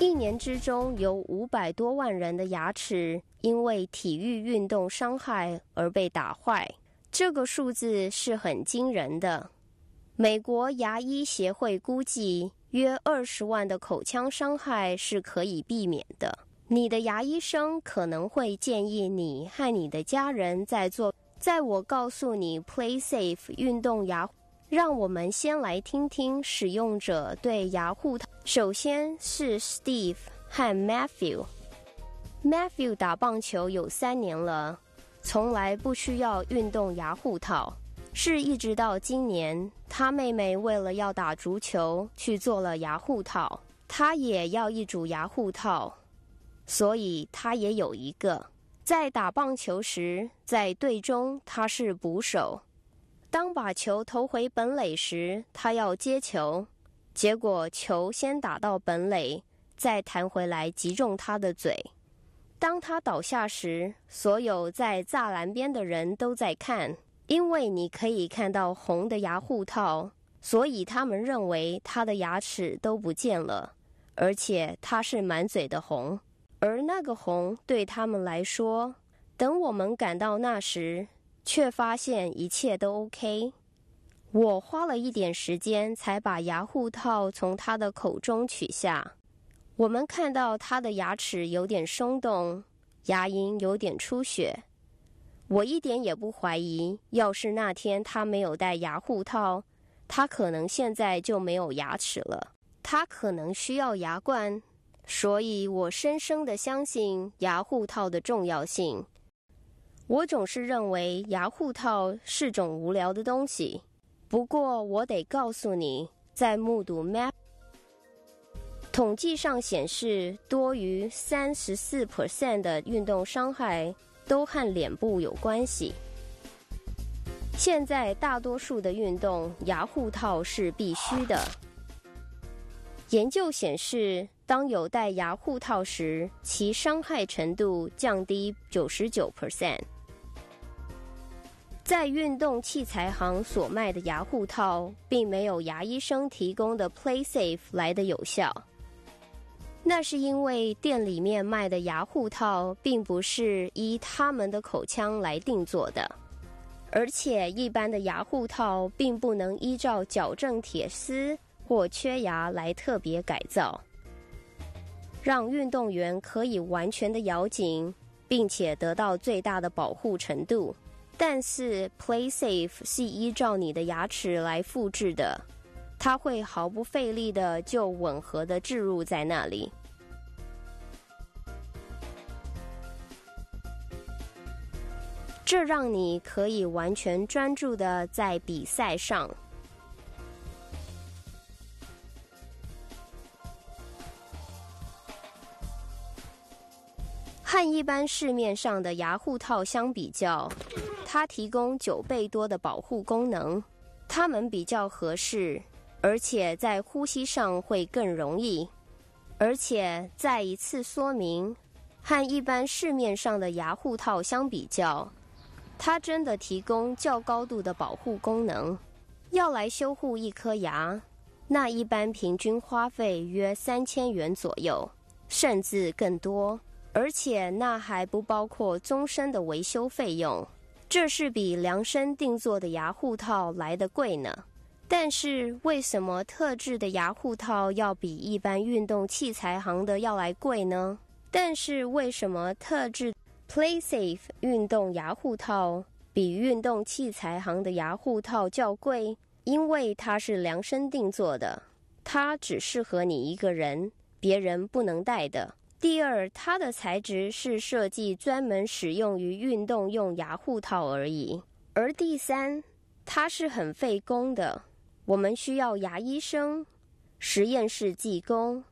一年之中有五百多万人的牙齿因为体育运动伤害而被打坏，这个数字是很惊人的。美国牙医协会估计，约二十万的口腔伤害是可以避免的。你的牙医生可能会建议你和你的家人在做。在我告诉你 Play Safe 运动牙。让我们先来听听使用者对牙护。首先是 Steve 和 Matthew。Matthew 打棒球有三年了，从来不需要运动牙护套，是一直到今年，他妹妹为了要打足球去做了牙护套，他也要一组牙护套，所以他也有一个。在打棒球时，在队中他是捕手。当把球投回本垒时，他要接球，结果球先打到本垒，再弹回来击中他的嘴。当他倒下时，所有在栅栏边的人都在看，因为你可以看到红的牙护套，所以他们认为他的牙齿都不见了，而且他是满嘴的红。而那个红对他们来说，等我们赶到那时，却发现一切都 OK。我花了一点时间才把牙护套从他的口中取下。我们看到他的牙齿有点松动，牙龈有点出血。我一点也不怀疑，要是那天他没有戴牙护套，他可能现在就没有牙齿了。他可能需要牙冠，所以我深深的相信牙护套的重要性。我总是认为牙护套是种无聊的东西，不过我得告诉你，在目睹 Map 统计上显示，多于三十四 percent 的运动伤害都和脸部有关系。现在大多数的运动牙护套是必须的。研究显示，当有戴牙护套时，其伤害程度降低九十九 percent。在运动器材行所卖的牙护套，并没有牙医生提供的 PlaySafe 来的有效。那是因为店里面卖的牙护套并不是依他们的口腔来定做的，而且一般的牙护套并不能依照矫正铁丝或缺牙来特别改造，让运动员可以完全的咬紧，并且得到最大的保护程度。但是 PlaySafe 是依照你的牙齿来复制的，它会毫不费力的就吻合的置入在那里。这让你可以完全专注的在比赛上。和一般市面上的牙护套相比较，它提供九倍多的保护功能，它们比较合适，而且在呼吸上会更容易。而且再一次说明，和一般市面上的牙护套相比较，它真的提供较高度的保护功能。要来修护一颗牙，那一般平均花费约三千元左右，甚至更多，而且那还不包括终身的维修费用。这是比量身定做的牙护套来的贵呢。但是为什么特制的牙护套要比一般运动器材行的要来贵呢？但是为什么特制 PlaySafe 运动牙护套比运动器材行的牙护套较贵？因为它是量身定做的，它只适合你一个人，别人不能戴的。第二，它的材质是设计专门使用于运动用牙护套而已。而第三，它是很费工的，我们需要牙医生、实验室技工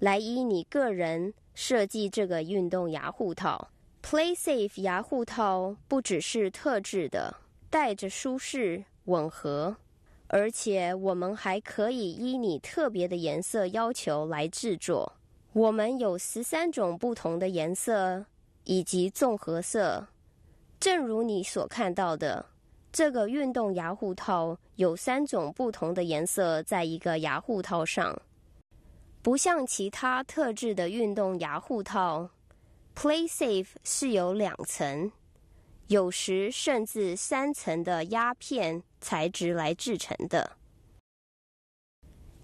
来依你个人设计这个运动牙护套。PlaySafe 牙护套不只是特制的，戴着舒适吻合，而且我们还可以依你特别的颜色要求来制作。我们有十三种不同的颜色以及综合色，正如你所看到的，这个运动牙护套有三种不同的颜色在一个牙护套上。不像其他特制的运动牙护套，PlaySafe 是有两层，有时甚至三层的压片材质来制成的。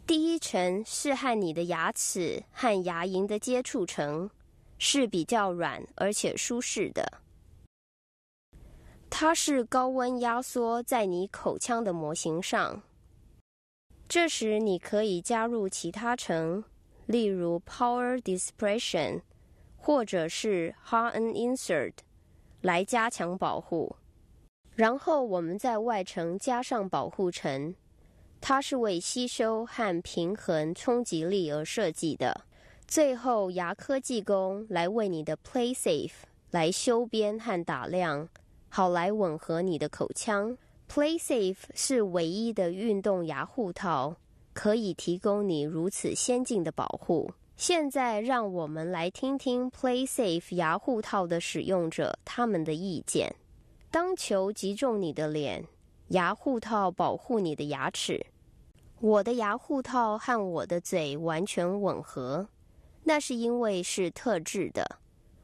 第一层是和你的牙齿和牙龈的接触层，是比较软而且舒适的。它是高温压缩在你口腔的模型上，这时你可以加入其他层。例如 Power Dispersion，或者是 Harden Insert，来加强保护。然后我们在外层加上保护层，它是为吸收和平衡冲击力而设计的。最后牙科技工来为你的 PlaySafe 来修边和打亮，好来吻合你的口腔。PlaySafe 是唯一的运动牙护套。可以提供你如此先进的保护。现在，让我们来听听 PlaySafe 牙护套的使用者他们的意见。当球击中你的脸，牙护套保护你的牙齿。我的牙护套和我的嘴完全吻合，那是因为是特制的，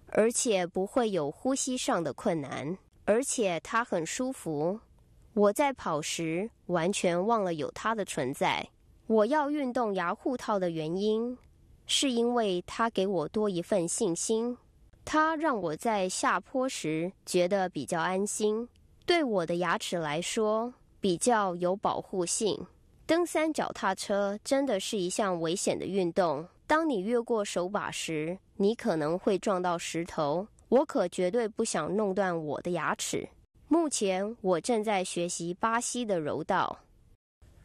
而且不会有呼吸上的困难，而且它很舒服。我在跑时完全忘了有它的存在。我要运动牙护套的原因，是因为它给我多一份信心。它让我在下坡时觉得比较安心，对我的牙齿来说比较有保护性。登山脚踏车真的是一项危险的运动。当你越过手把时，你可能会撞到石头。我可绝对不想弄断我的牙齿。目前我正在学习巴西的柔道。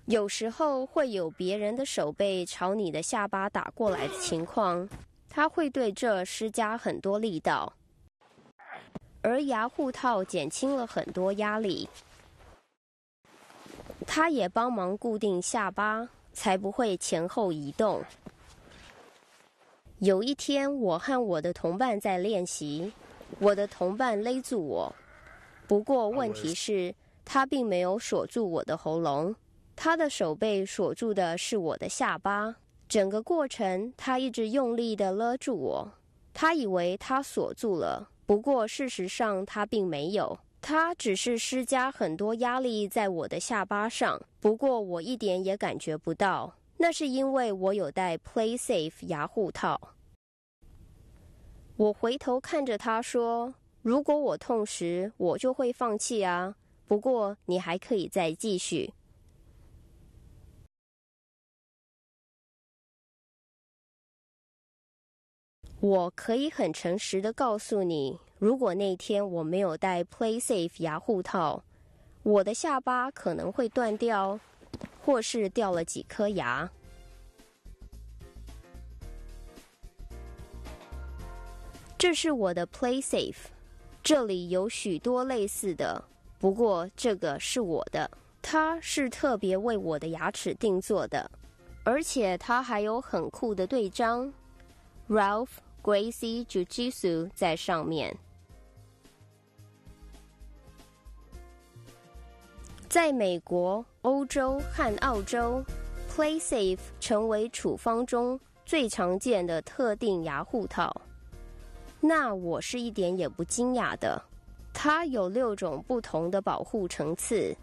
有时候会有别人的手背朝你的下巴打过来的情况，它会对这施加很多力道，而牙护套减轻了很多压力，它也帮忙固定下巴，才不会前后移动。有一天，我和我的同伴在练习，我的同伴勒住我，不过问题是，他并没有锁住我的喉咙。他的手背锁住的是我的下巴，整个过程他一直用力地勒住我。他以为他锁住了，不过事实上他并没有，他只是施加很多压力在我的下巴上。不过我一点也感觉不到，那是因为我有戴 PlaySafe 牙护套。我回头看着他说：“如果我痛时，我就会放弃啊。不过你还可以再继续。”我可以很诚实的告诉你，如果那天我没有戴 PlaySafe 牙护套，我的下巴可能会断掉，或是掉了几颗牙。这是我的 PlaySafe，这里有许多类似的，不过这个是我的，它是特别为我的牙齿定做的，而且它还有很酷的对章，Ralph。Gracie Jujitsu 在上面。在美国、欧洲和澳洲，PlaySafe 成为处方中最常见的特定牙护套。那我是一点也不惊讶的。它有六种不同的保护层次，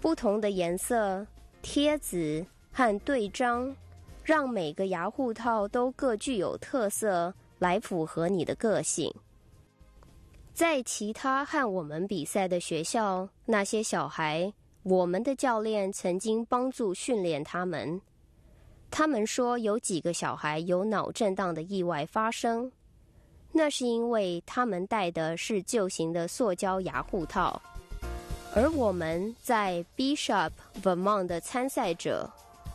不同的颜色、贴纸和对章，让每个牙护套都各具有特色。来符合你的个性。在其他和我们比赛的学校，那些小孩，我们的教练曾经帮助训练他们。他们说有几个小孩有脑震荡的意外发生，那是因为他们戴的是旧型的塑胶牙护套。而我们在 Bishop Vermont 的参赛者，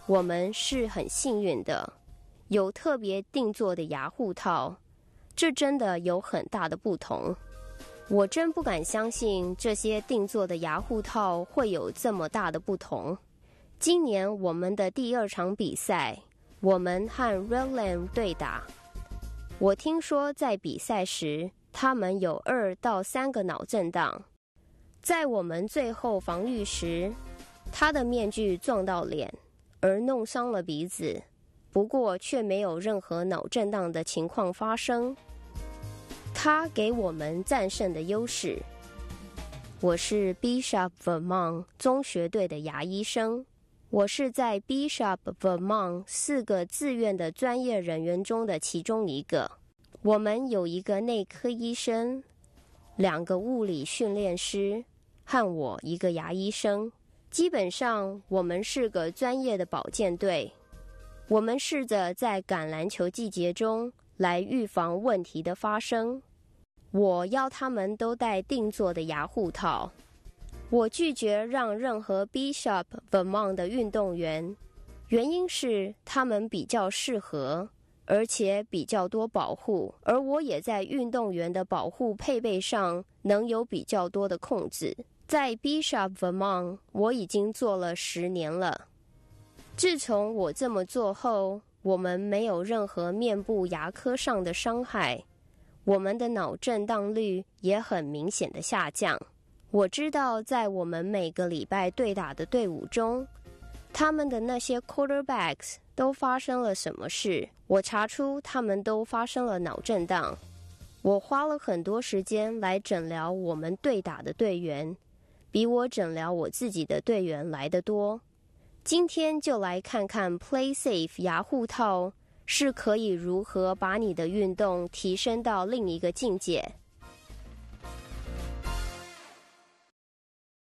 我们是很幸运的。有特别定做的牙护套，这真的有很大的不同。我真不敢相信这些定做的牙护套会有这么大的不同。今年我们的第二场比赛，我们和 r e l a n 对打。我听说在比赛时，他们有二到三个脑震荡。在我们最后防御时，他的面具撞到脸，而弄伤了鼻子。不过却没有任何脑震荡的情况发生。他给我们战胜的优势。我是 Bishop Vermont 中学队的牙医生。我是在 Bishop Vermont 四个自愿的专业人员中的其中一个。我们有一个内科医生，两个物理训练师，和我一个牙医生。基本上，我们是个专业的保健队。我们试着在橄榄球季节中来预防问题的发生。我要他们都戴定做的牙护套。我拒绝让任何 Bishop Vermont 的运动员，原因是他们比较适合，而且比较多保护，而我也在运动员的保护配备上能有比较多的控制。在 Bishop Vermont，我已经做了十年了。自从我这么做后，我们没有任何面部牙科上的伤害。我们的脑震荡率也很明显的下降。我知道，在我们每个礼拜对打的队伍中，他们的那些 quarterbacks 都发生了什么事。我查出他们都发生了脑震荡。我花了很多时间来诊疗我们对打的队员，比我诊疗我自己的队员来得多。今天就来看看 Play Safe 牙护套。是可以如何把你的运动提升到另一个境界。